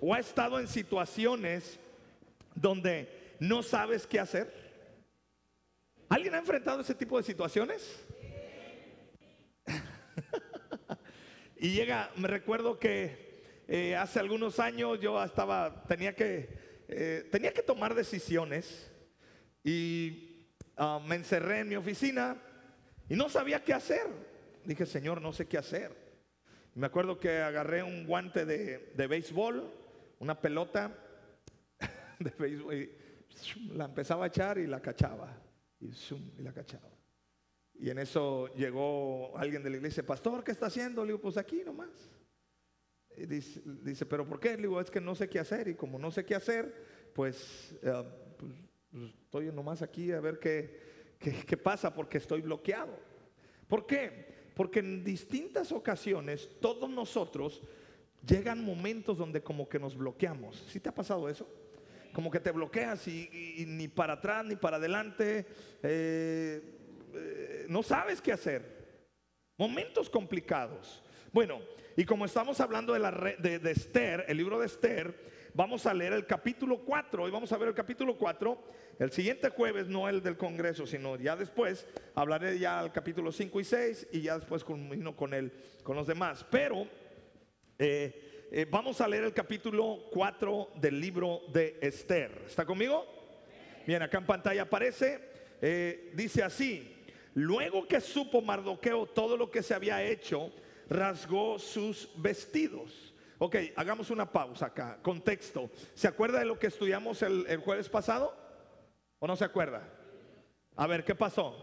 o ha estado en situaciones donde no sabes qué hacer? ¿Alguien ha enfrentado ese tipo de situaciones? y llega, me recuerdo que eh, hace algunos años yo estaba, tenía que, eh, tenía que tomar decisiones y ah, me encerré en mi oficina y no sabía qué hacer. Dije, Señor, no sé qué hacer. Me acuerdo que agarré un guante de, de béisbol, una pelota de béisbol, y la empezaba a echar y la cachaba. Y, y la cachaba. Y en eso llegó alguien de la iglesia, pastor, ¿qué está haciendo? Le digo, pues aquí nomás. Y dice, dice, pero ¿por qué? Le digo, es que no sé qué hacer. Y como no sé qué hacer, pues, eh, pues, pues estoy nomás aquí a ver qué, qué, qué pasa porque estoy bloqueado. ¿Por qué? Porque en distintas ocasiones todos nosotros llegan momentos donde como que nos bloqueamos. ¿Sí te ha pasado eso? Como que te bloqueas y, ni para atrás ni para adelante. Eh, eh, no sabes qué hacer. Momentos complicados. Bueno, y como estamos hablando de, la, de, de Esther, el libro de Esther, vamos a leer el capítulo 4. Y vamos a ver el capítulo 4 el siguiente jueves, no el del Congreso, sino ya después, hablaré ya al capítulo 5 y 6 y ya después culmino con, el, con los demás. Pero eh, eh, vamos a leer el capítulo 4 del libro de Esther. ¿Está conmigo? Bien, acá en pantalla aparece, eh, dice así, luego que supo Mardoqueo todo lo que se había hecho, rasgó sus vestidos. Ok, hagamos una pausa acá. Contexto. ¿Se acuerda de lo que estudiamos el, el jueves pasado? ¿O no se acuerda? A ver, ¿qué pasó?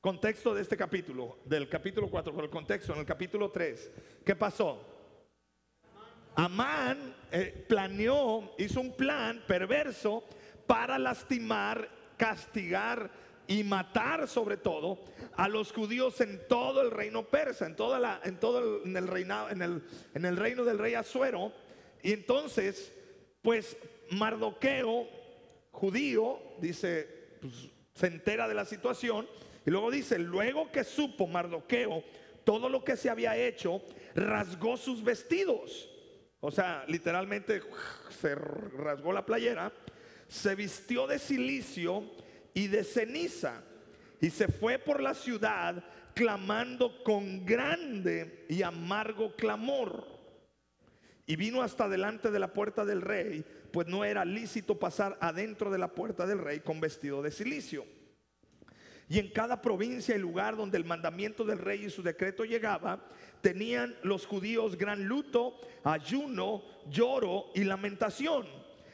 Contexto de este capítulo, del capítulo 4, por el contexto, en el capítulo 3, ¿qué pasó? Amán eh, planeó, hizo un plan perverso para lastimar, castigar y matar sobre todo a los judíos en todo el reino persa, en toda la, en todo el, en el reinado, en el, en el reino del rey Azuero. Y entonces, pues Mardoqueo judío, dice, pues, se entera de la situación y luego dice, luego que supo Mardoqueo todo lo que se había hecho, rasgó sus vestidos. O sea, literalmente se rasgó la playera, se vistió de silicio y de ceniza y se fue por la ciudad clamando con grande y amargo clamor. Y vino hasta delante de la puerta del rey pues no era lícito pasar adentro de la puerta del rey con vestido de silicio. Y en cada provincia y lugar donde el mandamiento del rey y su decreto llegaba, tenían los judíos gran luto, ayuno, lloro y lamentación.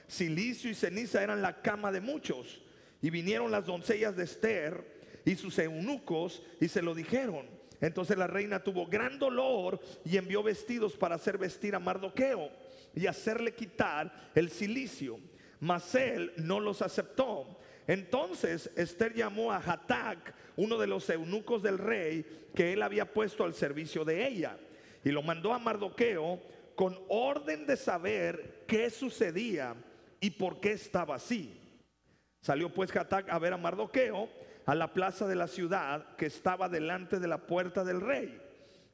Silicio y ceniza eran la cama de muchos. Y vinieron las doncellas de Esther y sus eunucos y se lo dijeron. Entonces la reina tuvo gran dolor y envió vestidos para hacer vestir a Mardoqueo y hacerle quitar el silicio. Mas él no los aceptó. Entonces Esther llamó a Hatak, uno de los eunucos del rey, que él había puesto al servicio de ella, y lo mandó a Mardoqueo con orden de saber qué sucedía y por qué estaba así. Salió pues Hatak a ver a Mardoqueo a la plaza de la ciudad que estaba delante de la puerta del rey.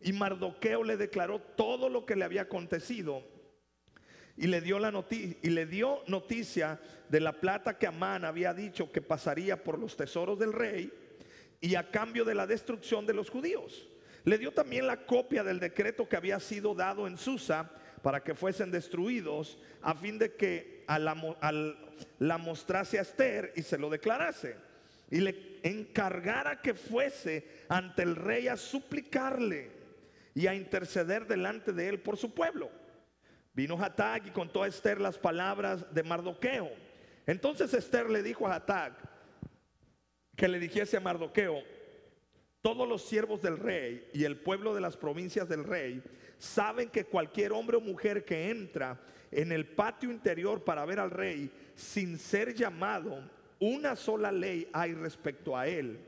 Y Mardoqueo le declaró todo lo que le había acontecido y le dio la noticia y le dio noticia de la plata que Amán había dicho que pasaría por los tesoros del rey y a cambio de la destrucción de los judíos. Le dio también la copia del decreto que había sido dado en Susa para que fuesen destruidos a fin de que a la, la mostrase a Esther y se lo declarase y le encargara que fuese ante el rey a suplicarle y a interceder delante de él por su pueblo. Vino Hatak y contó a Esther las palabras de Mardoqueo. Entonces Esther le dijo a Hatak que le dijese a Mardoqueo, todos los siervos del rey y el pueblo de las provincias del rey saben que cualquier hombre o mujer que entra en el patio interior para ver al rey sin ser llamado, una sola ley hay respecto a él,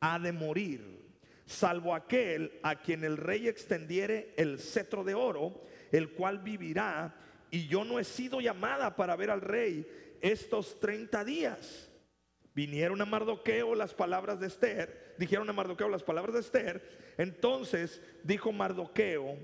ha de morir, salvo aquel a quien el rey extendiere el cetro de oro el cual vivirá, y yo no he sido llamada para ver al rey estos 30 días. Vinieron a Mardoqueo las palabras de Esther, dijeron a Mardoqueo las palabras de Esther, entonces dijo Mardoqueo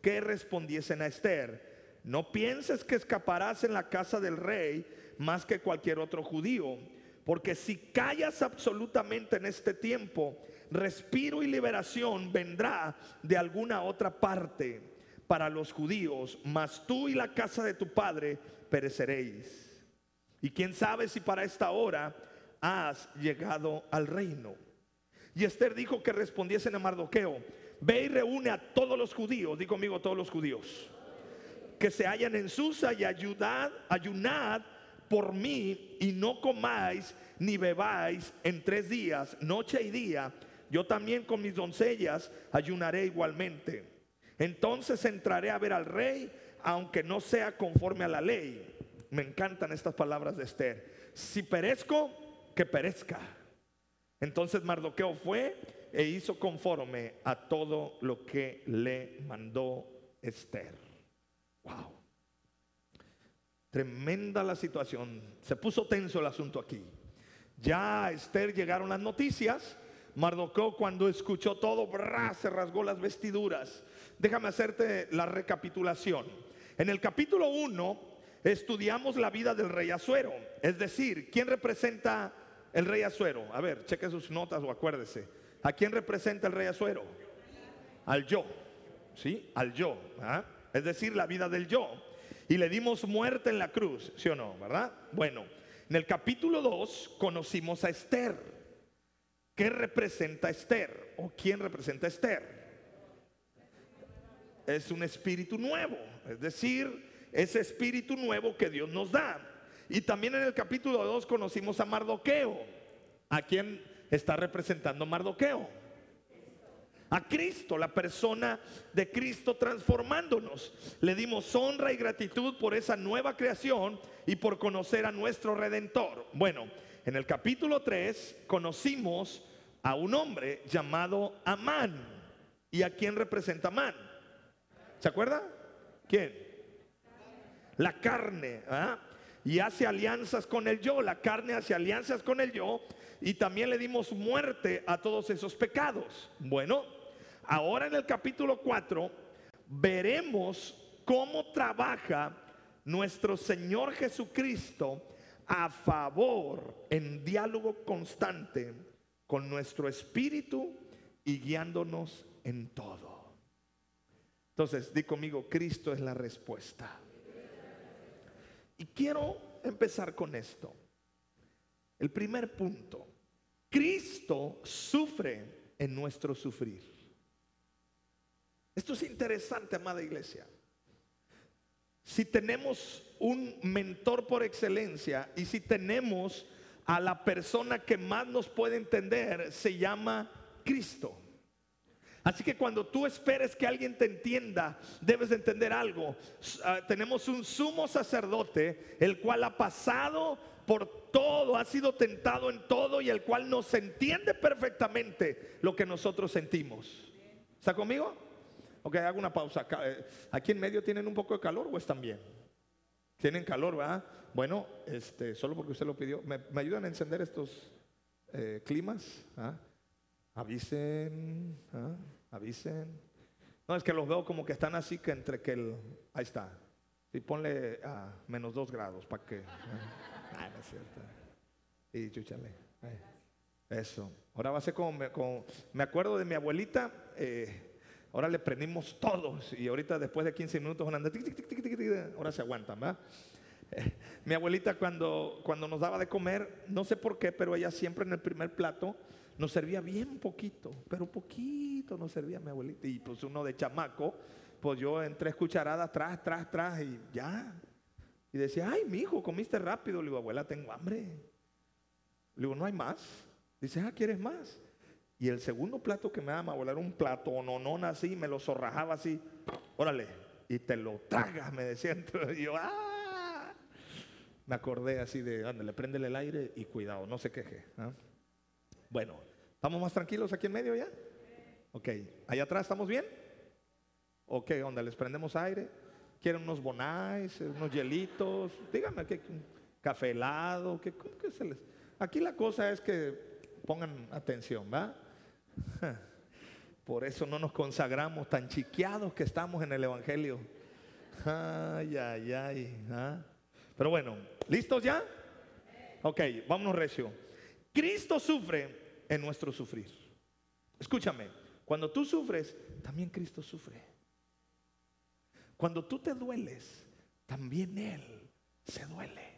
que respondiesen a Esther, no pienses que escaparás en la casa del rey más que cualquier otro judío, porque si callas absolutamente en este tiempo, respiro y liberación vendrá de alguna otra parte para los judíos, mas tú y la casa de tu padre pereceréis. Y quién sabe si para esta hora has llegado al reino. Y Esther dijo que respondiesen a Mardoqueo, ve y reúne a todos los judíos, di conmigo todos los judíos que se hallan en Susa y ayudad, ayunad por mí y no comáis ni bebáis en tres días, noche y día. Yo también con mis doncellas ayunaré igualmente. Entonces entraré a ver al rey, aunque no sea conforme a la ley. Me encantan estas palabras de Esther. Si perezco, que perezca. Entonces Mardoqueo fue e hizo conforme a todo lo que le mandó Esther. Wow. Tremenda la situación. Se puso tenso el asunto aquí. Ya a Esther llegaron las noticias. Mardoqueo cuando escuchó todo, se rasgó las vestiduras. Déjame hacerte la recapitulación. En el capítulo 1 estudiamos la vida del rey Azuero. Es decir, ¿quién representa el rey Azuero? A ver, cheque sus notas o acuérdese. ¿A quién representa el rey Azuero? Al yo. ¿Sí? Al yo. ¿ah? Es decir, la vida del yo. Y le dimos muerte en la cruz, ¿sí o no? ¿Verdad? Bueno, en el capítulo 2 conocimos a Esther. ¿Qué representa Esther? ¿O quién representa Esther? Es un espíritu nuevo, es decir, ese espíritu nuevo que Dios nos da. Y también en el capítulo 2 conocimos a Mardoqueo. ¿A quién está representando Mardoqueo? A Cristo, la persona de Cristo transformándonos. Le dimos honra y gratitud por esa nueva creación y por conocer a nuestro redentor. Bueno, en el capítulo 3 conocimos a un hombre llamado Amán. ¿Y a quién representa Amán? ¿Se acuerda? ¿Quién? La carne. ¿ah? Y hace alianzas con el yo. La carne hace alianzas con el yo. Y también le dimos muerte a todos esos pecados. Bueno, Ahora en el capítulo 4 veremos cómo trabaja nuestro Señor Jesucristo a favor, en diálogo constante con nuestro espíritu y guiándonos en todo. Entonces, di conmigo, Cristo es la respuesta. Y quiero empezar con esto. El primer punto, Cristo sufre en nuestro sufrir. Esto es interesante, amada iglesia. Si tenemos un mentor por excelencia y si tenemos a la persona que más nos puede entender, se llama Cristo. Así que cuando tú esperes que alguien te entienda, debes entender algo. Ah, tenemos un sumo sacerdote, el cual ha pasado por todo, ha sido tentado en todo y el cual nos entiende perfectamente lo que nosotros sentimos. ¿Está conmigo? Ok, hago una pausa. Eh, ¿Aquí en medio tienen un poco de calor o están bien? Tienen calor, ¿verdad? Bueno, este, solo porque usted lo pidió. ¿Me, ayudan a encender estos eh, climas? ¿Ah? Avisen, ¿ah? avisen. No, es que los veo como que están así que entre que el... Ahí está. Y ponle a menos dos grados para que... Ah, no es cierto. Y chúchale. Eso. Ahora va a ser como... Me, como, me acuerdo de mi abuelita. Eh, Ahora le prendimos todos y ahorita después de 15 minutos ahora se aguantan, ¿verdad? Eh, mi abuelita cuando, cuando nos daba de comer, no sé por qué, pero ella siempre en el primer plato nos servía bien poquito, pero poquito nos servía mi abuelita. Y pues uno de chamaco, pues yo en tres cucharadas, tras, tras, tras y ya. Y decía, ay, mi hijo, comiste rápido. Le digo, abuela, tengo hambre. Le digo, no hay más. Dice, ah, ¿quieres más? Y el segundo plato que me daba, a volar un plato o no, no así, me lo zorrajaba así, órale, y te lo tragas, me decía. Y yo, ¡ah! Me acordé así de, ándale, préndele el aire y cuidado, no se queje. Bueno, ¿estamos más tranquilos aquí en medio ya? Ok, allá atrás, ¿estamos bien? Ok, onda, les prendemos aire. ¿Quieren unos bonais, unos hielitos? Díganme, ¿qué, café helado? ¿qué, qué se les... Aquí la cosa es que pongan atención, ¿va? Por eso no nos consagramos tan chiqueados que estamos en el Evangelio. Ay, ay, ay. ¿ah? Pero bueno, ¿listos ya? Ok, vámonos recio. Cristo sufre en nuestro sufrir. Escúchame, cuando tú sufres, también Cristo sufre. Cuando tú te dueles, también Él se duele.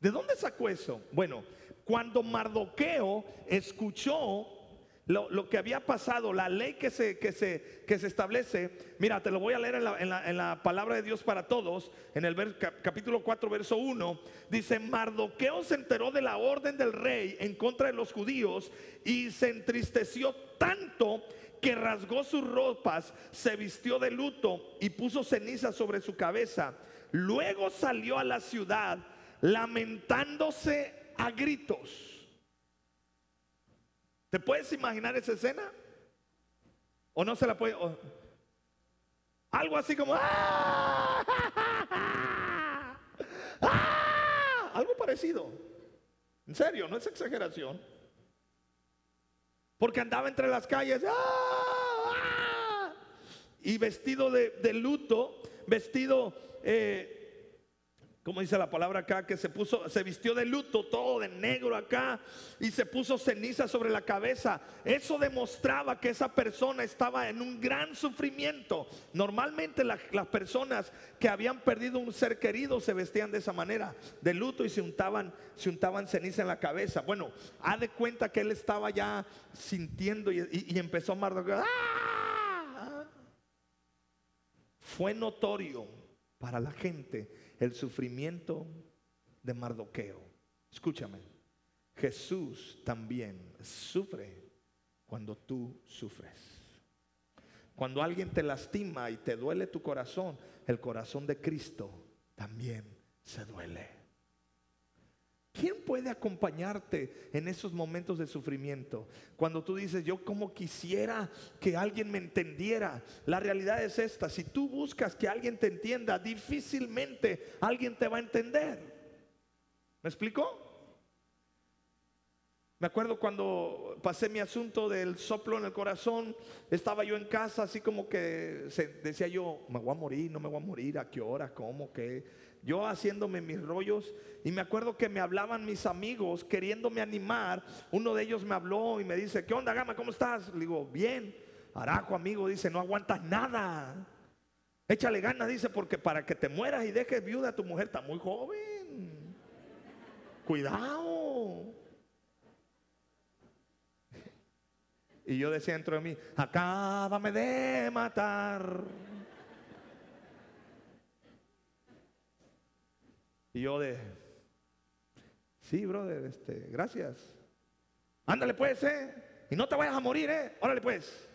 ¿De dónde sacó eso? Bueno, cuando Mardoqueo escuchó lo, que había pasado, la ley que se, que, se, que se establece, mira, te lo voy a leer en la, en la, palabra de Dios para todos, en el capítulo 4, verso 1, dice, Mardoqueo se enteró de la orden del rey en contra de los judíos y se entristeció tanto que rasgó sus ropas, se vistió de luto y puso ceniza sobre su cabeza. Luego salió a la ciudad lamentándose a gritos. ¿Te puedes imaginar esa escena? ¿O no se la puede? algo así como... ¡Ah! ¡Ah! Algo parecido. En serio, no es exageración. Porque andaba entre las calles. ¡Ah! Y vestido de, luto, vestido... Eh, como dice la palabra acá, que se puso, se vistió de luto, todo de negro acá, y se puso ceniza sobre la cabeza. Eso demostraba que esa persona estaba en un gran sufrimiento. Normalmente las personas que habían perdido un ser querido se vestían de esa manera, de luto, y se untaban, se untaban ceniza en la cabeza. Bueno, ha de cuenta que él estaba ya sintiendo y, empezó a marcar. ¡Ah! Fue notorio para la gente el sufrimiento de Mardoqueo. Escúchame, Jesús también sufre cuando tú sufres. Cuando alguien te lastima y te duele tu corazón, el corazón de Cristo también se duele. ¿Quién puede acompañarte en esos momentos de sufrimiento? Cuando tú dices, yo como quisiera que alguien me entendiera. La realidad es esta, si tú buscas que alguien te entienda, difícilmente alguien te va a entender. ¿Me explico? Me acuerdo cuando pasé mi asunto del soplo en el corazón, estaba yo en casa así como que decía yo, me voy a morir, no me voy a morir, a qué hora, cómo, qué yo haciéndome mis rollos y me acuerdo que me hablaban mis amigos queriéndome animar. Uno de ellos me habló y me dice, ¿qué onda, Gama? ¿Cómo estás? Le digo, bien. Arajo, amigo, dice, no aguantas nada. Échale ganas, dice, porque para que te mueras y dejes viuda a tu mujer está muy joven. Cuidado. Y yo decía dentro de mí, acábame de matar. Y yo de, sí, brother, este, gracias. Ándale pues, eh. Y no te vayas a morir, eh. Órale pues.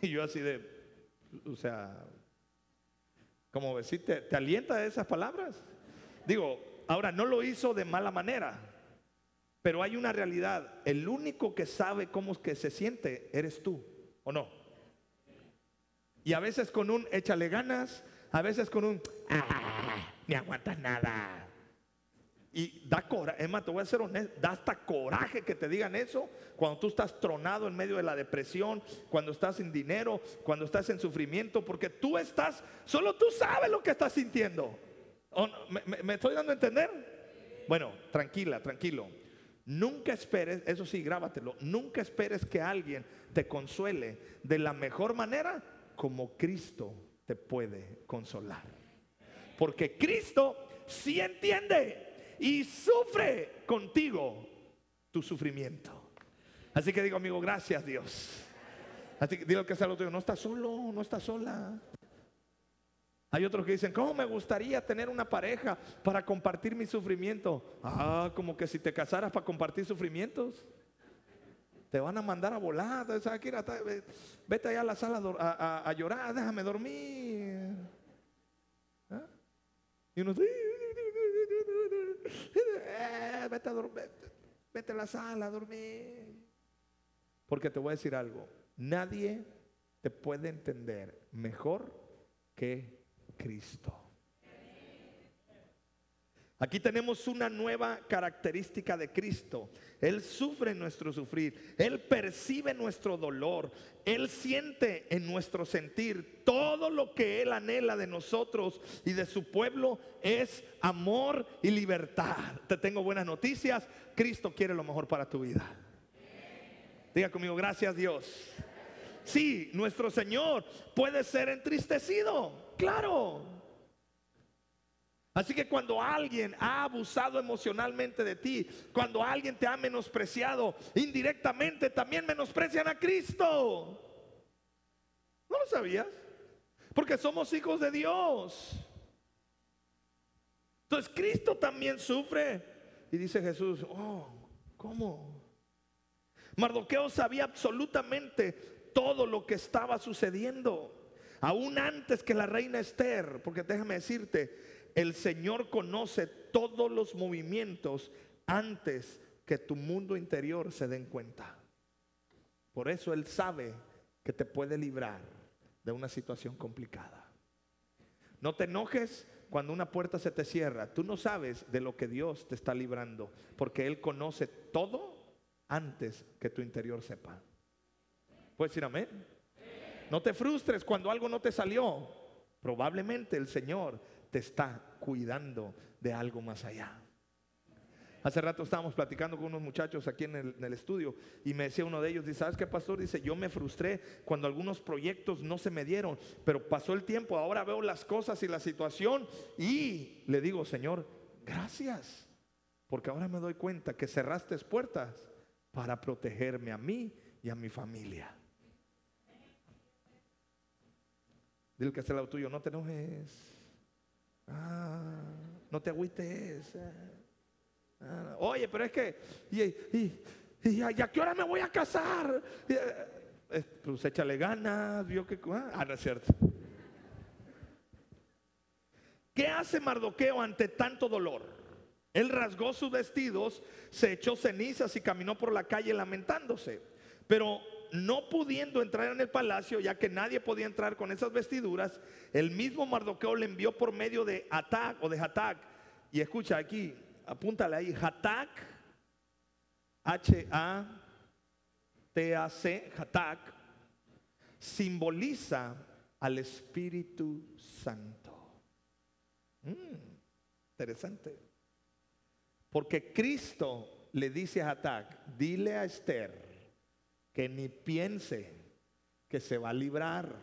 Y yo así de, o sea, como decir, te, te alienta de esas palabras. Digo, ahora no lo hizo de mala manera, pero hay una realidad. El único que sabe cómo es que se siente eres tú, ¿o no? Y a veces con un échale ganas, a veces con un, ah, ni aguantas nada. Y da coraje, es te voy a ser honesto, da hasta coraje que te digan eso cuando tú estás tronado en medio de la depresión, cuando estás sin dinero, cuando estás en sufrimiento, porque tú estás, solo tú sabes lo que estás sintiendo. ¿Me, me estoy dando a entender? Bueno, tranquila, tranquilo. Nunca esperes, eso sí, grábatelo, nunca esperes que alguien te consuele de la mejor manera como Cristo te puede consolar. Porque Cristo sí entiende y sufre contigo tu sufrimiento. Así que digo, amigo, gracias Dios. Así que digo que es algo tuyo, no está solo, no está sola. Hay otros que dicen, ¿cómo me gustaría tener una pareja para compartir mi sufrimiento? Ah, como que si te casaras para compartir sufrimientos. Te van a mandar a volar. Vete allá a la sala a, llorar, déjame dormir. ¿Ah? Y uno, eh, vete, a dormir, vete a la sala a dormir. Porque te voy a decir algo, nadie te puede entender mejor que Cristo. Aquí tenemos una nueva característica de Cristo. Él sufre nuestro sufrir, Él percibe nuestro dolor, Él siente en nuestro sentir todo lo que Él anhela de nosotros y de su pueblo es amor y libertad. Te tengo buenas noticias, Cristo quiere lo mejor para tu vida. Diga conmigo, gracias Dios. Sí, nuestro Señor puede ser entristecido, claro. Así que cuando alguien ha abusado emocionalmente de ti, cuando alguien te ha menospreciado indirectamente, también menosprecian a Cristo. ¿No lo sabías? Porque somos hijos de Dios. Entonces Cristo también sufre. Y dice Jesús, oh, ¿cómo? Mardoqueo sabía absolutamente todo lo que estaba sucediendo. Aún antes que la reina Esther, porque déjame decirte, el Señor conoce todos los movimientos antes que tu mundo interior se den cuenta. Por eso Él sabe que te puede librar de una situación complicada. No te enojes cuando una puerta se te cierra. Tú no sabes de lo que Dios te está librando, porque Él conoce todo antes que tu interior sepa. ¿Puedes decir amén? No te frustres cuando algo no te salió. Probablemente el Señor te está cuidando de algo más allá. Hace rato estábamos platicando con unos muchachos aquí en el, estudio y me decía uno de ellos, dice, ¿sabes qué pastor? Dice, yo me frustré cuando algunos proyectos no se me dieron, pero pasó el tiempo, ahora veo las cosas y la situación y le digo, Señor, gracias, porque ahora me doy cuenta que cerraste puertas para protegerme a mí y a mi familia. Dile que es el lado tuyo, no te enojes. Ah, no te agüites. Ah, oye, pero es que, y, y, a, qué hora me voy a casar? Eh, pues échale ganas, vio que. Ah, no es cierto. ¿Qué hace Mardoqueo ante tanto dolor? Él rasgó sus vestidos, se echó cenizas y caminó por la calle lamentándose. Pero no pudiendo entrar en el palacio, ya que nadie podía entrar con esas vestiduras, el mismo Mardoqueo le envió por medio de Atac o de Hatak. Y escucha aquí, apúntale ahí, Hatak, H-A-T-A-C, Hatak, simboliza al Espíritu Santo. Mm, interesante. Porque Cristo le dice a Hatak, dile a Esther, que ni piense que se va a librar.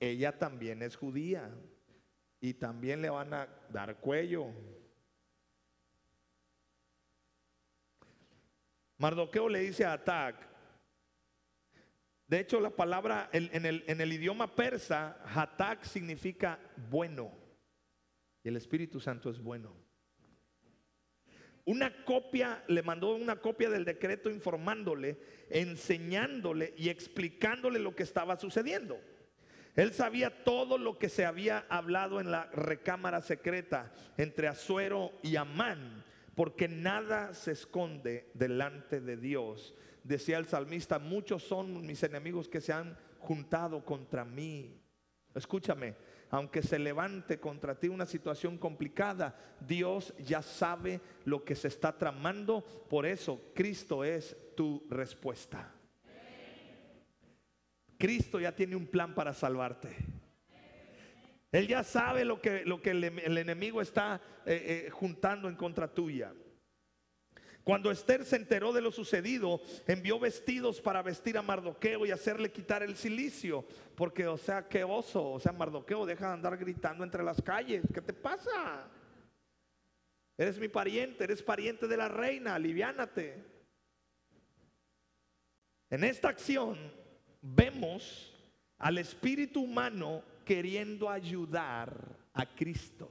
Ella también es judía y también le van a dar cuello. Mardoqueo le dice a Atac, de hecho la palabra en el, idioma persa, Hatak significa bueno y el Espíritu Santo es bueno una copia, le mandó una copia del decreto informándole, enseñándole y explicándole lo que estaba sucediendo. Él sabía todo lo que se había hablado en la recámara secreta entre Azuero y Amán, porque nada se esconde delante de Dios. Decía el salmista, muchos son mis enemigos que se han juntado contra mí. Escúchame, aunque se levante contra ti una situación complicada, Dios ya sabe lo que se está tramando. Por eso Cristo es tu respuesta. Cristo ya tiene un plan para salvarte. Él ya sabe lo que, lo que el, enemigo está eh, eh, juntando en contra tuya. Cuando Esther se enteró de lo sucedido, envió vestidos para vestir a Mardoqueo y hacerle quitar el silicio. Porque, o sea, qué oso, o sea, Mardoqueo, deja de andar gritando entre las calles. ¿Qué te pasa? Eres mi pariente, eres pariente de la reina, aliviánate. En esta acción vemos al espíritu humano queriendo ayudar a Cristo.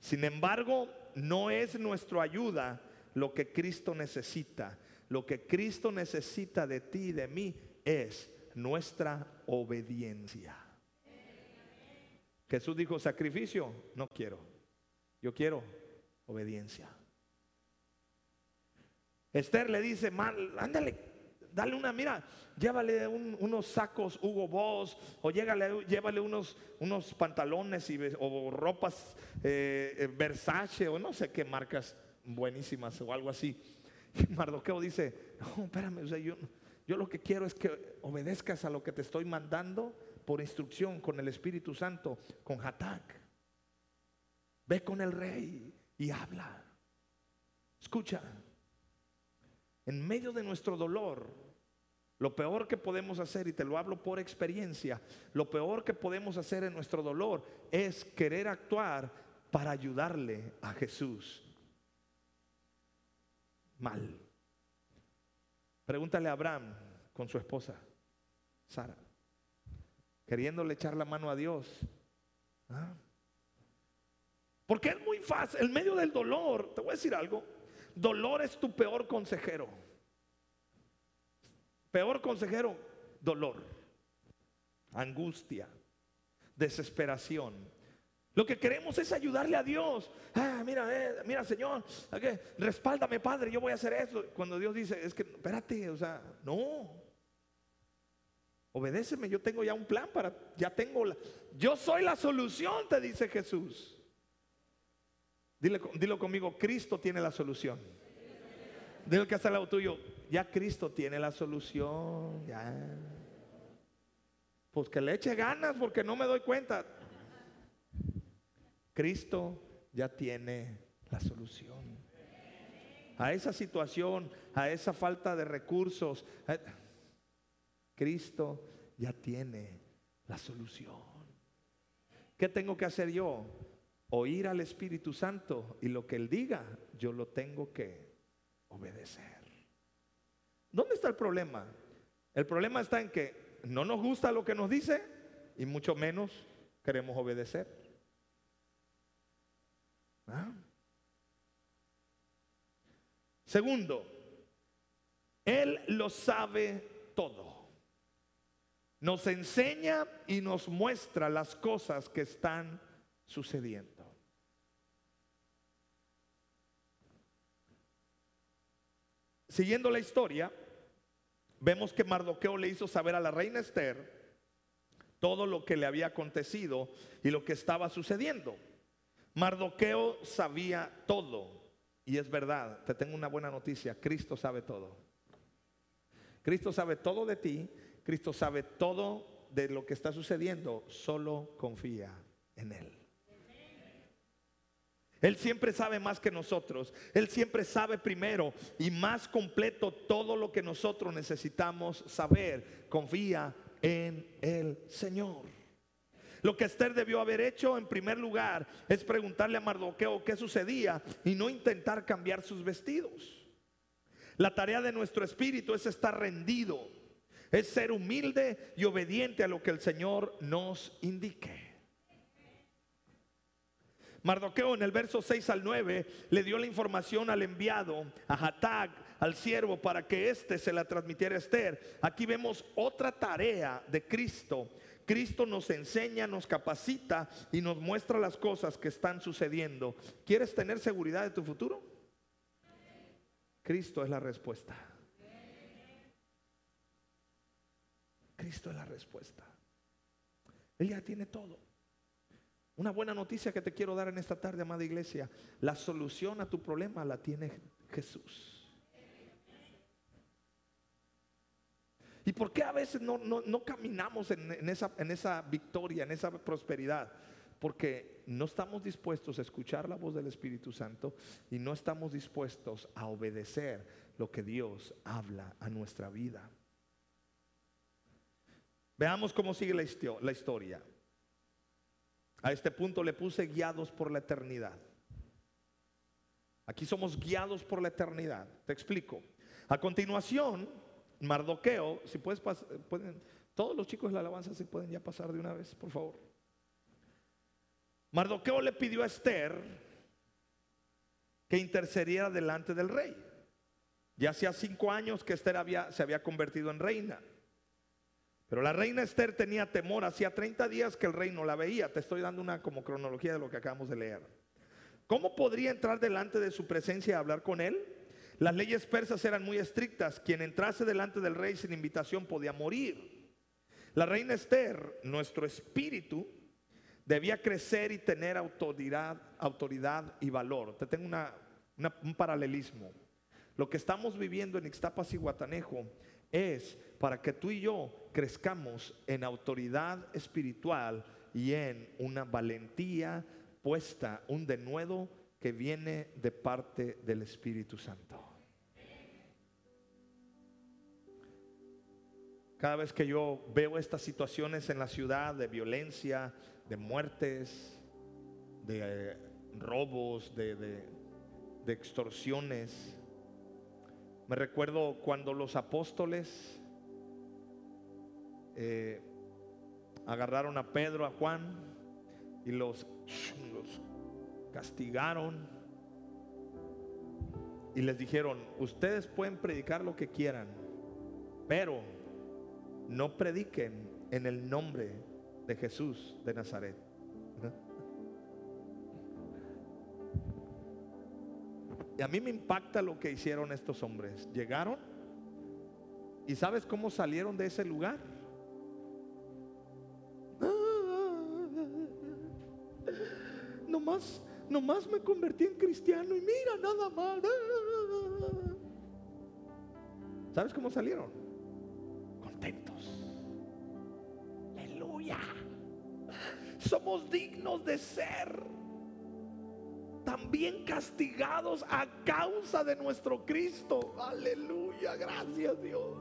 Sin embargo, no es nuestra ayuda lo que Cristo necesita. Lo que Cristo necesita de ti y de mí es nuestra obediencia. Jesús dijo, sacrificio, no quiero. Yo quiero obediencia. Esther le dice, ándale, dale una, mira, llévale unos sacos Hugo Boss o llévale unos, unos pantalones y, o ropas eh, eh, Versace o no sé qué marcas buenísimas o algo así. Y Mardoqueo dice, no, espérame, yo, yo lo que quiero es que obedezcas a lo que te estoy mandando por instrucción con el Espíritu Santo, con Hatak. Ve con el rey y habla. Escucha, en medio de nuestro dolor, lo peor que podemos hacer, y te lo hablo por experiencia, lo peor que podemos hacer en nuestro dolor es querer actuar para ayudarle a Jesús. Mal. Pregúntale a Abraham con su esposa, Sara, queriéndole echar la mano a Dios. ¿Ah? Porque es muy fácil, en medio del dolor, te voy a decir algo, dolor es tu peor consejero. Peor consejero, dolor, angustia, desesperación. Lo que queremos es ayudarle a Dios. Ah, mira, eh, mira, Señor, respáldame, Padre, yo voy a hacer eso. Cuando Dios dice, es que, espérate, o sea, no. Obedéceme, yo tengo ya un plan para, ya tengo la, yo soy la solución, te dice Jesús. Dile, dilo conmigo, Cristo tiene la solución. Dile que está al lado tuyo, ya Cristo tiene la solución. Ya. Pues que le eche ganas porque no me doy cuenta. Cristo ya tiene la solución. A esa situación, a esa falta de recursos, Cristo ya tiene la solución. ¿Qué tengo que hacer yo? oír al Espíritu Santo y lo que Él diga, yo lo tengo que obedecer. ¿Dónde está el problema? El problema está en que no nos gusta lo que nos dice y mucho menos queremos obedecer. ¿Ah? Segundo, Él lo sabe todo. Nos enseña y nos muestra las cosas que están sucediendo. Siguiendo la historia, vemos que Mardoqueo le hizo saber a la reina Esther todo lo que le había acontecido y lo que estaba sucediendo. Mardoqueo sabía todo. Y es verdad, te tengo una buena noticia, Cristo sabe todo. Cristo sabe todo de ti, Cristo sabe todo de lo que está sucediendo, solo confía en Él. Él siempre sabe más que nosotros. Él siempre sabe primero y más completo todo lo que nosotros necesitamos saber. Confía en el Señor. Lo que Esther debió haber hecho en primer lugar es preguntarle a Mardoqueo qué sucedía y no intentar cambiar sus vestidos. La tarea de nuestro espíritu es estar rendido, es ser humilde y obediente a lo que el Señor nos indique. Mardoqueo en el verso 6 al 9 le dio la información al enviado, a Hatag, al siervo, para que éste se la transmitiera a Esther. Aquí vemos otra tarea de Cristo. Cristo nos enseña, nos capacita y nos muestra las cosas que están sucediendo. ¿Quieres tener seguridad de tu futuro? Cristo es la respuesta. Cristo es la respuesta. Él ya tiene todo. Una buena noticia que te quiero dar en esta tarde, amada iglesia. La solución a tu problema la tiene Jesús. ¿Y por qué a veces no, caminamos en, esa, en esa victoria, en esa prosperidad? Porque no estamos dispuestos a escuchar la voz del Espíritu Santo y no estamos dispuestos a obedecer lo que Dios habla a nuestra vida. Veamos cómo sigue la historia. A este punto le puse guiados por la eternidad. Aquí somos guiados por la eternidad. Te explico. A continuación, Mardoqueo, si puedes pueden, todos los chicos de la alabanza se pueden ya pasar de una vez, por favor. Mardoqueo le pidió a Esther que intercediera delante del rey. Ya hacía cinco años que Esther había, se había convertido en reina. Pero la reina Esther tenía temor, hacía 30 días que el rey no la veía. Te estoy dando una como cronología de lo que acabamos de leer. ¿Cómo podría entrar delante de su presencia y hablar con él? Las leyes persas eran muy estrictas. Quien entrase delante del rey sin invitación podía morir. La reina Esther, nuestro espíritu, debía crecer y tener autoridad, autoridad y valor. Te tengo un paralelismo. Lo que estamos viviendo en Ixtapas y Guatanejo es para que tú y yo crezcamos en autoridad espiritual y en una valentía puesta, un denuedo que viene de parte del Espíritu Santo. Cada vez que yo veo estas situaciones en la ciudad de violencia, de muertes, de eh, robos, de, de extorsiones, me recuerdo cuando los apóstoles eh, agarraron a Pedro, a Juan y los, los castigaron y les dijeron, ustedes pueden predicar lo que quieran, pero no prediquen en el nombre de Jesús de Nazaret. Y a mí me impacta lo que hicieron estos hombres. Llegaron y ¿sabes cómo salieron de ese lugar? Nomás, nomás me convertí en cristiano y mira nada más. ¿Sabes cómo salieron? Aleluya. Somos dignos de ser también castigados a causa de nuestro Cristo. Aleluya, gracias Dios.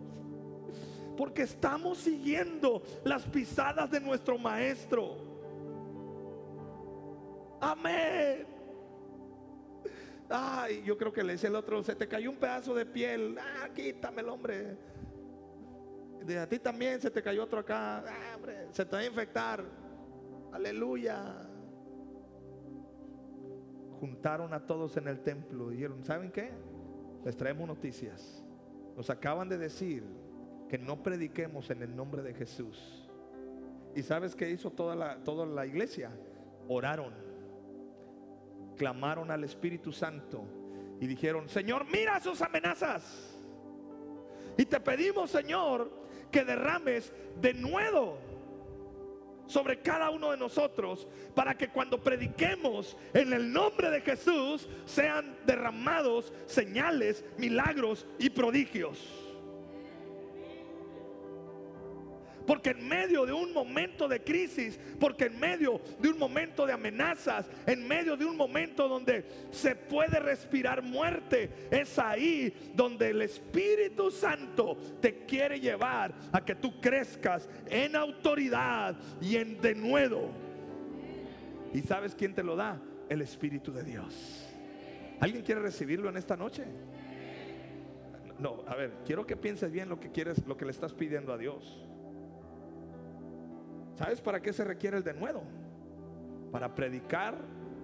Porque estamos siguiendo las pisadas de nuestro Maestro. Amén. Ay, yo creo que le dice el otro, se te cayó un pedazo de piel. Ah, quítame el hombre. De a ti también se te cayó otro acá. Ah, se te va a infectar. Aleluya juntaron a todos en el templo y dijeron, ¿saben qué? Les traemos noticias. Nos acaban de decir que no prediquemos en el nombre de Jesús. ¿Y sabes qué hizo toda la, toda la iglesia? Oraron, clamaron al Espíritu Santo y dijeron, Señor, mira sus amenazas. Y te pedimos, Señor, que derrames de nuevo sobre cada uno de nosotros para que cuando prediquemos en el nombre de Jesús sean derramados señales, milagros y prodigios. Porque en medio de un momento de crisis, porque en medio de un momento de amenazas, en medio de un momento donde se puede respirar muerte, es ahí donde el Espíritu Santo te quiere llevar a que tú crezcas en autoridad y en denuedo. ¿Y sabes quién te lo da? El Espíritu de Dios. ¿Alguien quiere recibirlo en esta noche? No, a ver, quiero que pienses bien lo que quieres, lo que le estás pidiendo a Dios. ¿Sabes para qué se requiere el denuedo? Para predicar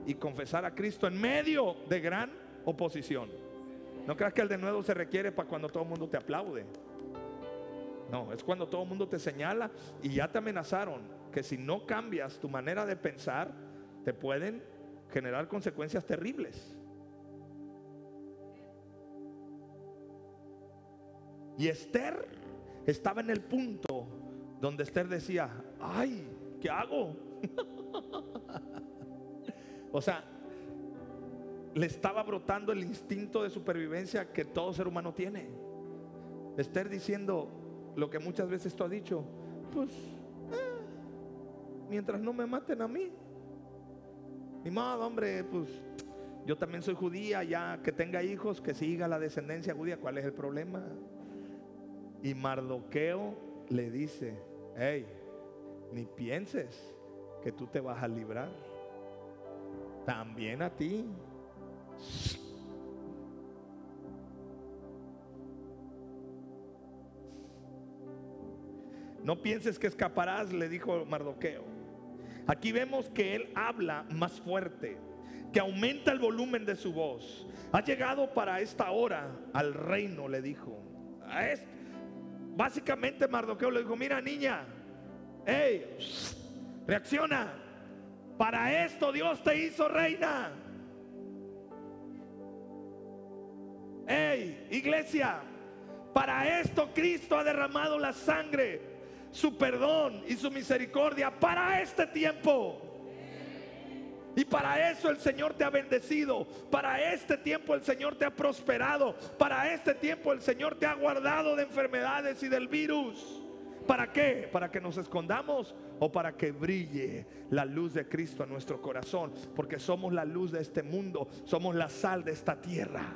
y confesar a Cristo en medio de gran oposición. No creas que el denuedo se requiere para cuando todo el mundo te aplaude. No, es cuando todo el mundo te señala y ya te amenazaron que si no cambias tu manera de pensar, te pueden generar consecuencias terribles. Y Esther estaba en el punto donde Esther decía, ay, ¿qué hago? o sea, le estaba brotando el instinto de supervivencia que todo ser humano tiene. Esther diciendo lo que muchas veces tú has dicho, pues, eh, mientras no me maten a mí. Ni modo, hombre, pues yo también soy judía, ya que tenga hijos, que siga la descendencia judía, ¿cuál es el problema? Y Mardoqueo le dice, hey, ni pienses que tú te vas a librar. También a ti. No pienses que escaparás, le dijo Mardoqueo. Aquí vemos que él habla más fuerte, que aumenta el volumen de su voz. Ha llegado para esta hora al reino, le dijo. Básicamente Mardoqueo le dijo, mira niña, hey, reacciona. Para esto Dios te hizo reina. Hey, iglesia, para esto Cristo ha derramado la sangre, su perdón y su misericordia para este tiempo. Y para eso el Señor te ha bendecido. Para este tiempo el Señor te ha prosperado. Para este tiempo el Señor te ha guardado de enfermedades y del virus. ¿Para qué? ¿Para que nos escondamos o para que brille la luz de Cristo en nuestro corazón? Porque somos la luz de este mundo, somos la sal de esta tierra.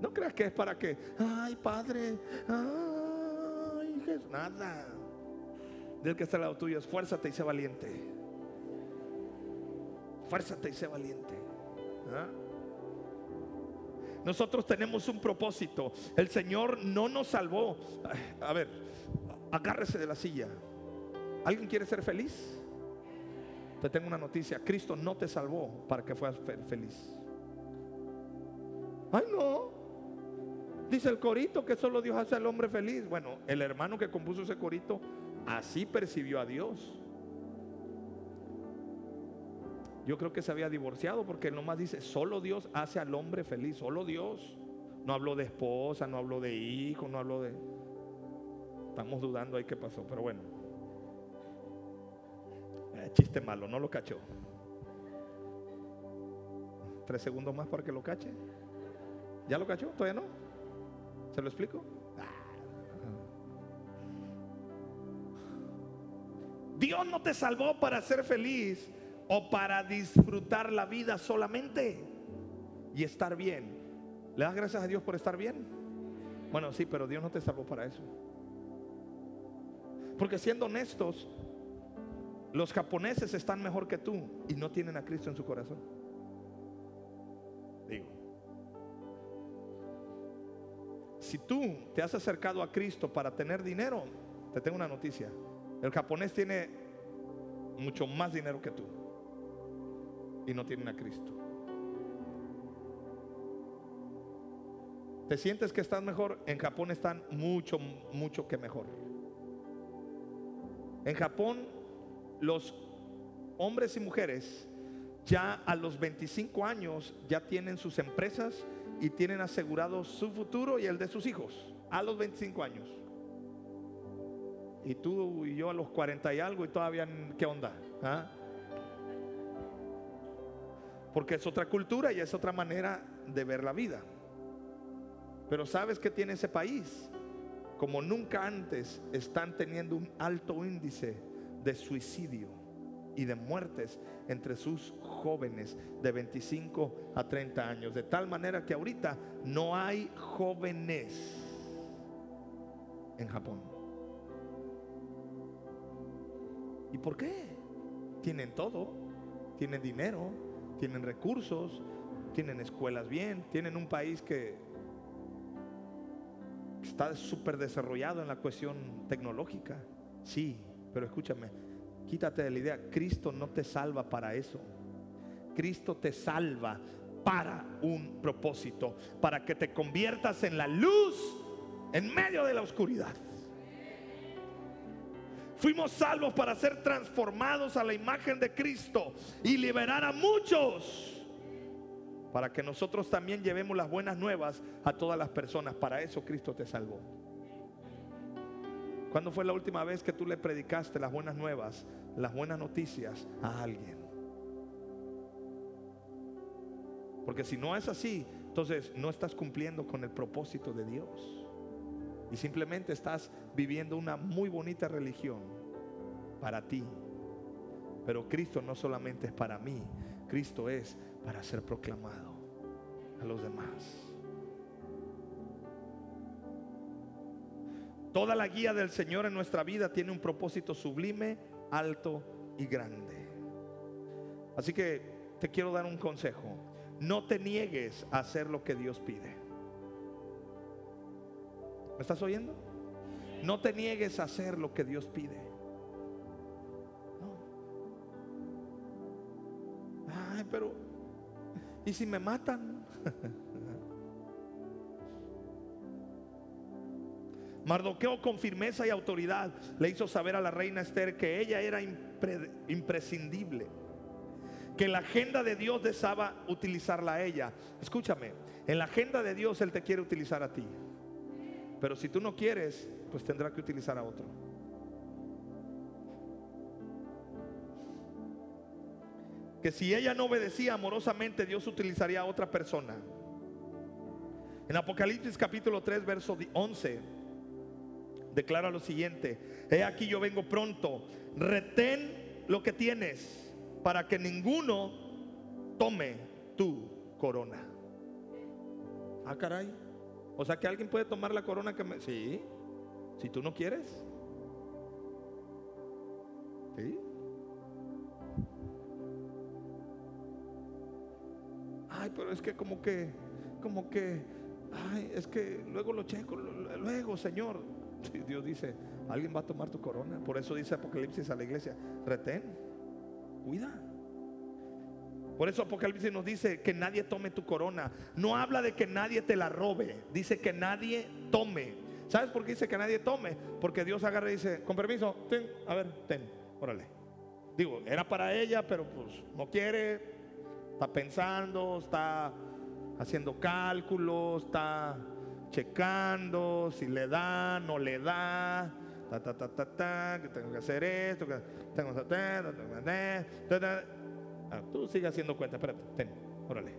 No creas que es para que, ay Padre, ay, es nada. Del que está al lado tuyo, esfuérzate y sé valiente. Esfuérzate y sé valiente. ¿Ah? Nosotros tenemos un propósito. El Señor no nos salvó. A ver, agárrese de la silla. ¿Alguien quiere ser feliz? Te tengo una noticia. Cristo no te salvó para que fueras feliz. Ay, no. Dice el corito que solo Dios hace al hombre feliz. Bueno, el hermano que compuso ese corito así percibió a Dios. Yo creo que se había divorciado porque él nomás dice, solo Dios hace al hombre feliz, solo Dios. No habló de esposa, no habló de hijo, no habló de... Estamos dudando ahí qué pasó, pero bueno. Eh, chiste malo, no lo cachó. Tres segundos más para que lo cache. ¿Ya lo cachó? ¿Todavía no? ¿Se lo explico? Dios no te salvó para ser feliz o para disfrutar la vida solamente y estar bien. ¿Le das gracias a Dios por estar bien? Bueno, sí, pero Dios no te salvó para eso. Porque siendo honestos, los japoneses están mejor que tú y no tienen a Cristo en su corazón. Digo, si tú te has acercado a Cristo para tener dinero, te tengo una noticia. El japonés tiene mucho más dinero que tú y no tienen a Cristo. ¿Te sientes que estás mejor? En Japón están mucho, mucho que mejor. En Japón los hombres y mujeres ya a los 25 años ya tienen sus empresas y tienen asegurado su futuro y el de sus hijos. A los 25 años. Y tú y yo a los 40 y algo y todavía, ¿qué onda? ¿Ah? Porque es otra cultura y es otra manera de ver la vida. Pero ¿sabes qué tiene ese país? Como nunca antes están teniendo un alto índice de suicidio y de muertes entre sus jóvenes de 25 a 30 años. De tal manera que ahorita no hay jóvenes en Japón. ¿Y por qué? Tienen todo, tienen dinero, tienen recursos, tienen escuelas bien, tienen un país que está súper desarrollado en la cuestión tecnológica. Sí, pero escúchame, quítate de la idea, Cristo no te salva para eso. Cristo te salva para un propósito, para que te conviertas en la luz en medio de la oscuridad. Fuimos salvos para ser transformados a la imagen de Cristo y liberar a muchos. Para que nosotros también llevemos las buenas nuevas a todas las personas. Para eso Cristo te salvó. ¿Cuándo fue la última vez que tú le predicaste las buenas nuevas, las buenas noticias a alguien? Porque si no es así, entonces no estás cumpliendo con el propósito de Dios y simplemente estás viviendo una muy bonita religión para ti. Pero Cristo no solamente es para mí, Cristo es para ser proclamado a los demás. Toda la guía del Señor en nuestra vida tiene un propósito sublime, alto y grande. Así que te quiero dar un consejo. No te niegues a hacer lo que Dios pide. ¿Me estás oyendo? No te niegues a hacer lo que Dios pide. Ay, pero ¿y si me matan? Mardoqueo con firmeza y autoridad le hizo saber a la reina Esther que ella era imprescindible que la agenda de Dios deseaba utilizarla a ella. Escúchame, en la agenda de Dios Él te quiere utilizar a ti. Pero si tú no quieres, pues tendrá que utilizar a otro. Que si ella no obedecía amorosamente, Dios utilizaría a otra persona. En Apocalipsis capítulo 3, verso 11, declara lo siguiente, he aquí yo vengo pronto, retén lo que tienes para que ninguno tome tu corona. Ah, caray. O sea que alguien puede tomar la corona que me... Sí, si tú no quieres. Sí. Ay, pero es que como que, como que, ay, es que luego lo checo, luego, Señor. Dios dice, alguien va a tomar tu corona. Por eso dice Apocalipsis a la iglesia, retén, cuida. Por eso Apocalipsis nos dice que nadie tome tu corona. No habla de que nadie te la robe. Dice que nadie tome. ¿Sabes por qué dice que nadie tome? Porque Dios agarra y dice, con permiso, ten, a ver, ten, órale. Digo, era para ella, pero pues no quiere, está pensando, está haciendo cálculos, está checando si le da, no le da, ta, ta, ta, ta, ta, que tengo que hacer esto, que tengo que hacer, ta, ta, Ah, tú sigue haciendo cuenta, espérate, ten, órale.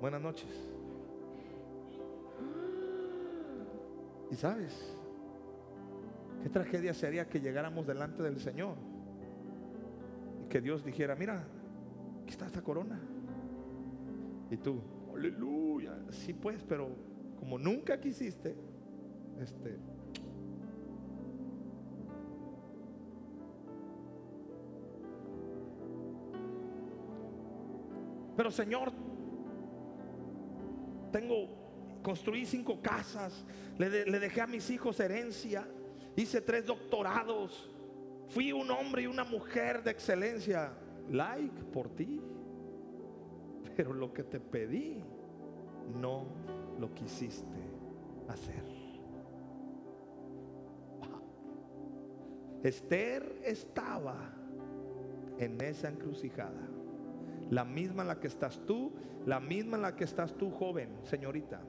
Buenas noches. Y sabes, qué tragedia sería que llegáramos delante del Señor y que Dios dijera, mira, aquí está esta corona. Y tú, aleluya, sí pues, pero como nunca quisiste, este, Pero Señor, tengo, construí cinco casas, le, dejé a mis hijos herencia, hice tres doctorados, fui un hombre y una mujer de excelencia. Like por ti. Pero lo que te pedí, no lo quisiste hacer. Esther estaba en esa encrucijada. La misma en la que estás tú, la misma en la que estás tú, joven, señorita.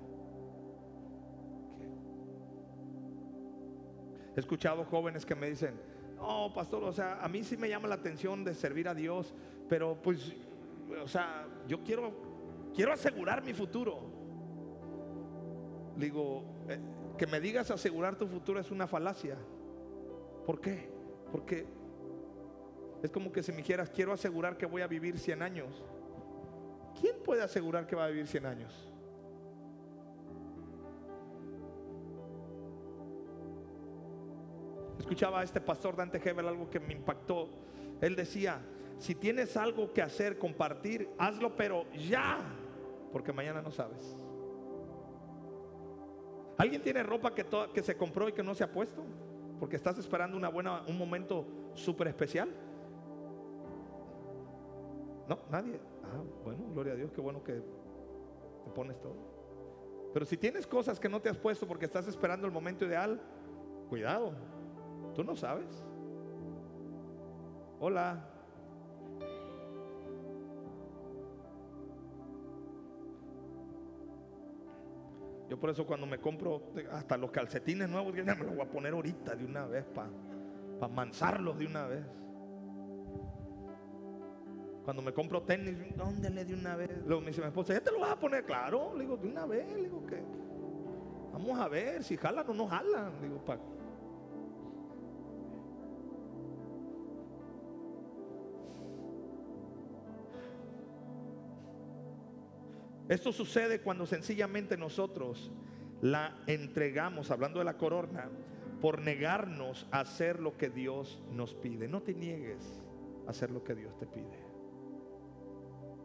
He escuchado jóvenes que me dicen, oh, pastor, o sea, a mí sí me llama la atención de servir a Dios, pero pues, o sea, yo quiero, quiero asegurar mi futuro. Digo, eh, que me digas asegurar tu futuro es una falacia. ¿Por qué? Porque es como que si me dijeras, quiero asegurar que voy a vivir 100 años. ¿Quién puede asegurar que va a vivir 100 años? Escuchaba a este pastor Dante Hebel algo que me impactó. Él decía, si tienes algo que hacer, compartir, hazlo, pero ya, porque mañana no sabes. ¿Alguien tiene ropa que, se compró y que no se ha puesto? Porque estás esperando una buena, un momento súper especial. No, nadie. Ah, bueno, gloria a Dios, qué bueno que te pones todo. Pero si tienes cosas que no te has puesto porque estás esperando el momento ideal, cuidado, tú no sabes. Hola. Yo por eso cuando me compro hasta los calcetines nuevos, me los voy a poner ahorita de una vez para mansarlos de una vez. Cuando me compro tenis, ¿dónde le di una vez? Luego me dice mi esposa, ¿ya te lo vas a poner? Claro, le digo, de una vez, le digo que vamos a ver si jalan o no jalan. digo, pa. Esto sucede cuando sencillamente nosotros la entregamos, hablando de la corona, por negarnos a hacer lo que Dios nos pide. No te niegues a hacer lo que Dios te pide.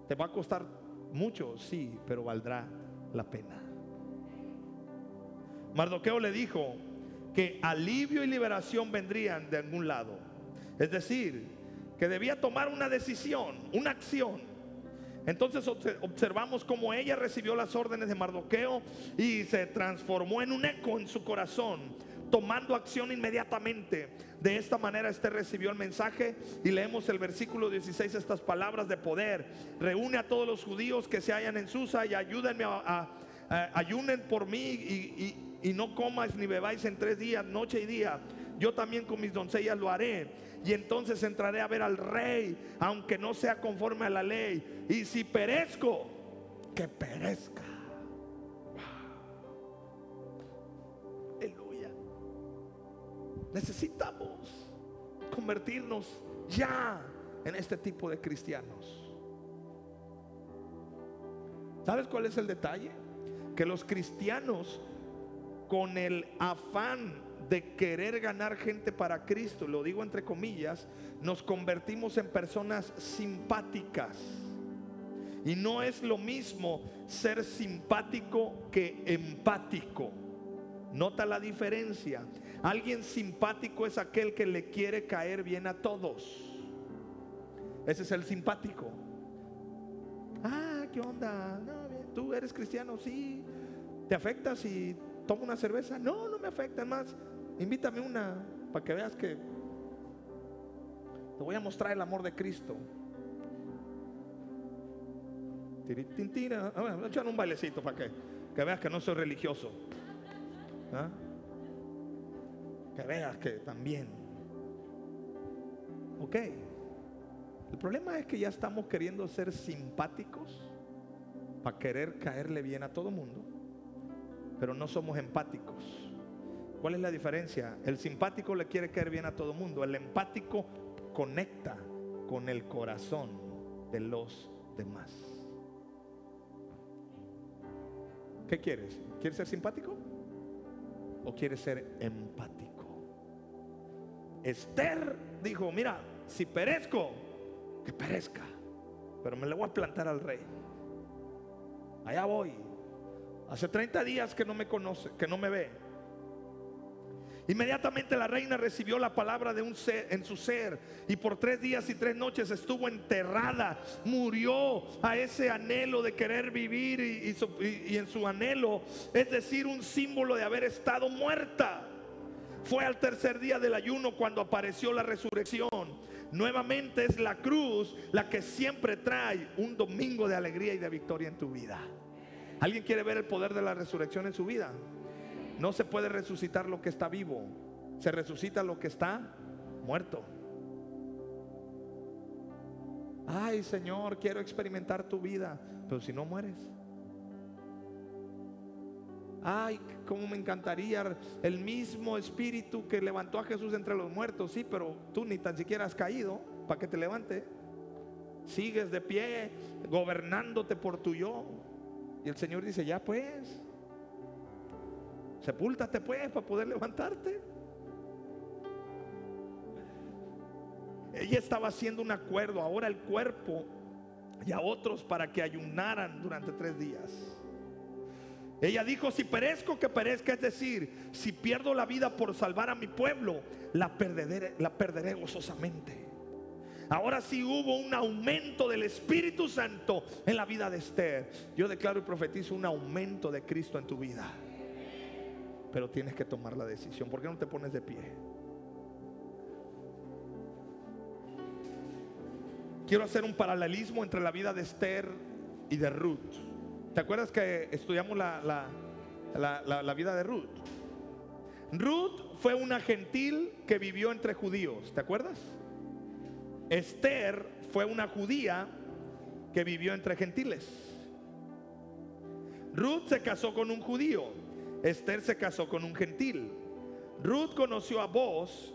Te va a costar mucho, sí, pero valdrá la pena. Mardoqueo le dijo que alivio y liberación vendrían de algún lado. Es decir, que debía tomar una decisión, una acción. Entonces observamos cómo ella recibió las órdenes de Mardoqueo y se transformó en un eco en su corazón tomando acción inmediatamente. De esta manera este recibió el mensaje y leemos el versículo 16, estas palabras de poder. Reúne a todos los judíos que se hallan en Susa y ayúdenme a, ayunen por mí y, y no comáis ni bebáis en tres días, noche y día. Yo también con mis doncellas lo haré. Y entonces entraré a ver al rey, aunque no sea conforme a la ley. Y si perezco, que perezca. Necesitamos convertirnos ya en este tipo de cristianos. ¿Sabes cuál es el detalle? Que los cristianos con el afán de querer ganar gente para Cristo, lo digo entre comillas, nos convertimos en personas simpáticas. Y no es lo mismo ser simpático que empático. Nota la diferencia. Alguien simpático es aquel que le quiere caer bien a todos. Ese es el simpático. Ah, ¿qué onda? ¿Tú eres cristiano? Sí. ¿Te afecta si tomo una cerveza? No, no me afecta. más, invítame una para que veas que te voy a mostrar el amor de Cristo. Ah, echan un bailecito para que, que veas que no soy religioso. ¿Ah? Que veas que también. Ok. El problema es que ya estamos queriendo ser simpáticos para querer caerle bien a todo mundo, pero no somos empáticos. ¿Cuál es la diferencia? El simpático le quiere caer bien a todo mundo, el empático conecta con el corazón de los demás. ¿Qué quieres? ¿Quieres ser simpático? ¿O quieres ser empático? Esther dijo, mira, si perezco, que perezca. Pero me le voy a plantar al rey. Allá voy. Hace 30 días que no me conoce, que no me ve. Inmediatamente la reina recibió la palabra de un ser en su ser y por tres días y tres noches estuvo enterrada, murió a ese anhelo de querer vivir y, y en su anhelo, es decir, un símbolo de haber estado muerta. Fue al tercer día del ayuno cuando apareció la resurrección. Nuevamente es la cruz la que siempre trae un domingo de alegría y de victoria en tu vida. ¿Alguien quiere ver el poder de la resurrección en su vida? No se puede resucitar lo que está vivo. Se resucita lo que está muerto. Ay, Señor, quiero experimentar tu vida. Pero si no mueres. Ay, cómo me encantaría el mismo espíritu que levantó a Jesús entre los muertos. Sí, pero tú ni tan siquiera has caído para que te levante. Sigues de pie, gobernándote por tu yo. Y el Señor dice, ya pues, Sepúltate pues para poder levantarte. Ella estaba haciendo un acuerdo, ahora el cuerpo y a otros para que ayunaran durante tres días. Ella dijo, si perezco, que perezca, es decir, si pierdo la vida por salvar a mi pueblo, la perderé, gozosamente. Ahora sí hubo un aumento del Espíritu Santo en la vida de Esther. Yo declaro y profetizo un aumento de Cristo en tu vida pero tienes que tomar la decisión. ¿Por qué no te pones de pie? Quiero hacer un paralelismo entre la vida de Esther y de Ruth. ¿Te acuerdas que estudiamos la, la, vida de Ruth? Ruth fue una gentil que vivió entre judíos, ¿te acuerdas? Esther fue una judía que vivió entre gentiles. Ruth se casó con un judío. Esther se casó con un gentil. Ruth conoció a vos.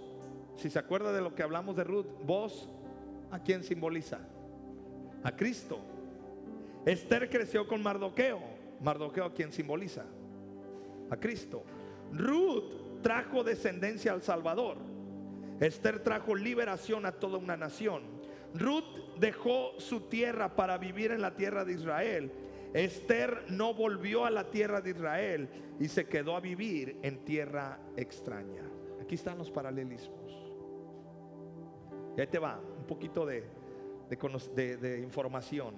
Si se acuerda de lo que hablamos de Ruth, vos, ¿a quién simboliza? A Cristo. Esther creció con Mardoqueo. Mardoqueo, ¿a quién simboliza? A Cristo. Ruth trajo descendencia al Salvador. Esther trajo liberación a toda una nación. Ruth dejó su tierra para vivir en la tierra de Israel Esther no volvió a la tierra de Israel y se quedó a vivir en tierra extraña. Aquí están los paralelismos. Y ahí te va un poquito de, de, información.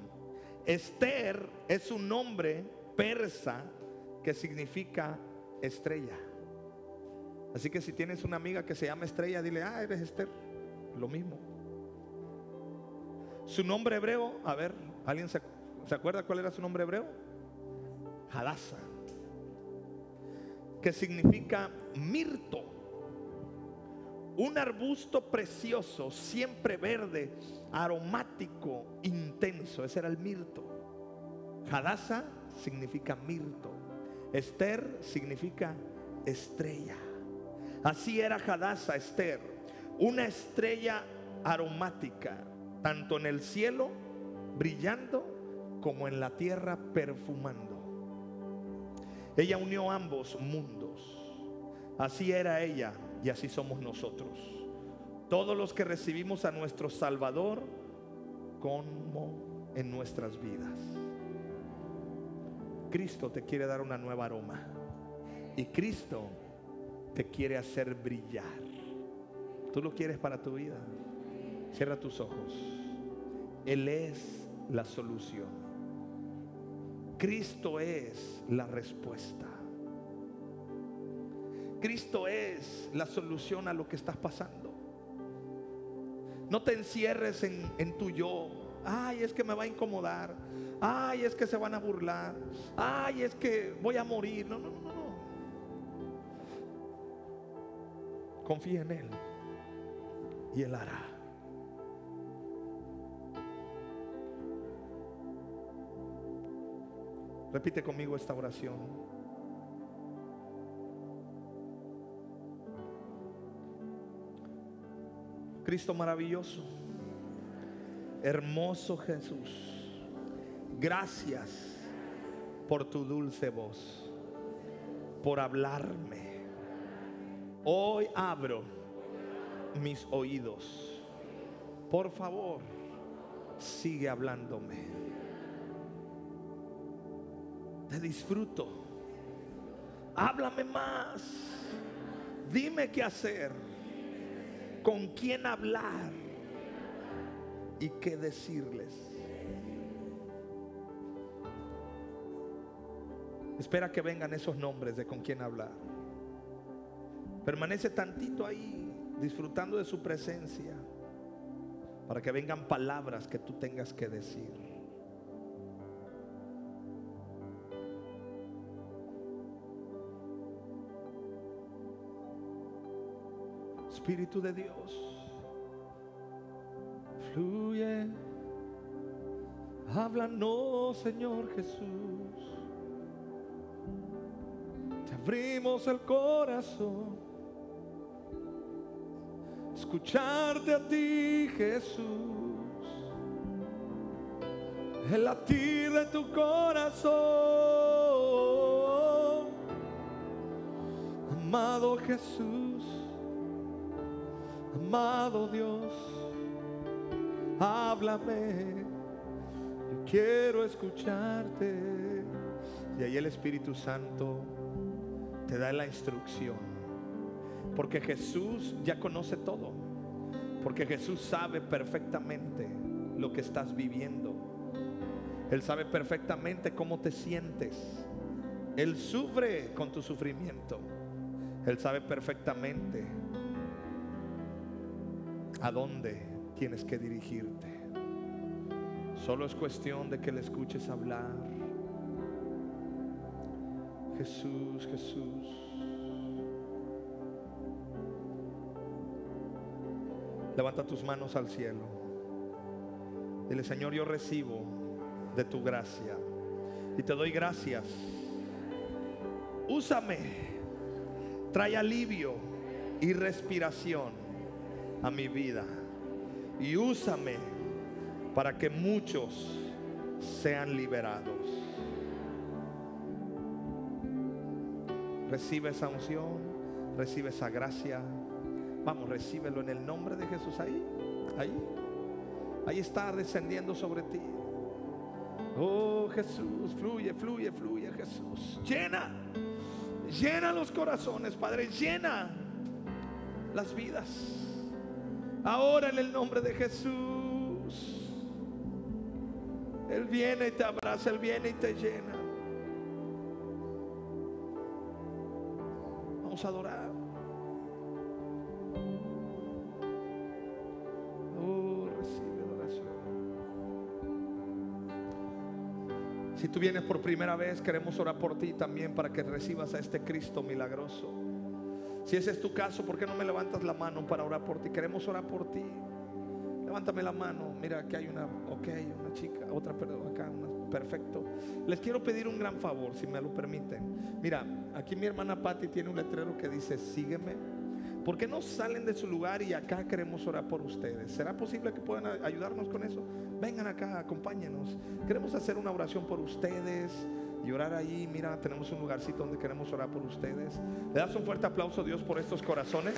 Esther es un nombre persa que significa estrella. Así que si tienes una amiga que se llama Estrella, dile, ah, eres Esther. Lo mismo. Su nombre hebreo, a ver, ¿alguien se, acuerda cuál era su nombre hebreo? Hadassah. Que significa mirto. Un arbusto precioso, siempre verde, aromático, intenso. Ese era el mirto. Hadassah significa mirto. Esther significa estrella. Así era Hadassah, Esther, una estrella aromática, tanto en el cielo brillando como en la tierra perfumando. Ella unió ambos mundos. Así era ella y así somos nosotros. Todos los que recibimos a nuestro Salvador como en nuestras vidas. Cristo te quiere dar una nueva aroma. Y Cristo te quiere hacer brillar. ¿Tú lo quieres para tu vida? Cierra tus ojos. Él es la solución. Cristo es la respuesta. Cristo es la solución a lo que estás pasando. No te encierres en, en tu yo. Ay, es que me va a incomodar. Ay, es que se van a burlar. Ay, es que voy a morir. No, no, no, no. Confía en Él y Él hará. Repite conmigo esta oración. Cristo maravilloso, hermoso Jesús. Gracias por tu dulce voz, por hablarme. Hoy abro mis oídos. Por favor, sigue hablándome. Te disfruto. Háblame más. Dime qué hacer. Con quién hablar. Y qué decirles. Espera que vengan esos nombres de con quién hablar. Permanece tantito ahí, disfrutando de su presencia, para que vengan palabras que tú tengas que decir. Espíritu de Dios, fluye, háblanos, Señor Jesús abrimos el corazón. Escucharte a ti, Jesús. El latir de tu corazón. Amado Jesús. Amado Dios. Háblame. Yo quiero escucharte. Y ahí el Espíritu Santo te da la instrucción. Porque Jesús ya conoce todo. Porque Jesús sabe perfectamente lo que estás viviendo. Él sabe perfectamente cómo te sientes. Él sufre con tu sufrimiento. Él sabe perfectamente a dónde tienes que dirigirte. Solo es cuestión de que le escuches hablar Jesús, Jesús. Levanta tus manos al cielo. Dile, Señor, yo recibo de tu gracia y te doy gracias. Úsame, trae alivio y respiración a mi vida. Y úsame para que muchos sean liberados. Recibe esa unción, recibe esa gracia. Vamos, recíbelo en el nombre de Jesús ahí. Ahí. Ahí está descendiendo sobre ti. Oh Jesús, fluye, fluye, fluye Jesús. Llena, llena los corazones, Padre, llena las vidas. Ahora en el nombre de Jesús. Él viene y te abraza, Él viene y te llena. Vamos a adorar. Oh, recibe adoración. Si tú vienes por primera vez, queremos orar por ti también para que recibas a este Cristo milagroso. Si ese es tu caso, ¿por qué no me levantas la mano para orar por ti? Queremos orar por ti. Levántame la mano. Mira, aquí hay una, ok, una chica, otra, perdón, acá, una, perfecto. Les quiero pedir un gran favor, si me lo permiten. Mira, aquí mi hermana Patti tiene un letrero que dice, sígueme. ¿Por qué no salen de su lugar y acá queremos orar por ustedes? ¿Será posible que puedan ayudarnos con eso? Vengan acá, acompáñenos. Queremos hacer una oración por ustedes y orar ahí. Mira, tenemos un lugarcito donde queremos orar por ustedes. ¿Le das un fuerte aplauso a Dios por estos corazones?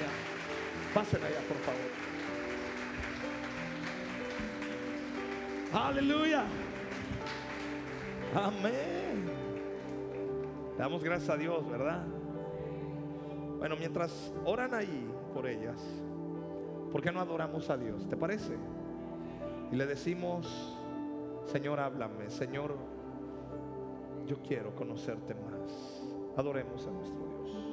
Ya. Pasen allá, por favor. Aleluya. Amén. Le damos gracias a Dios, ¿verdad? Bueno, mientras oran ahí por ellas, ¿por qué no adoramos a Dios? ¿Te parece? Y le decimos, Señor, háblame, Señor, yo quiero conocerte más. Adoremos a nuestro Dios.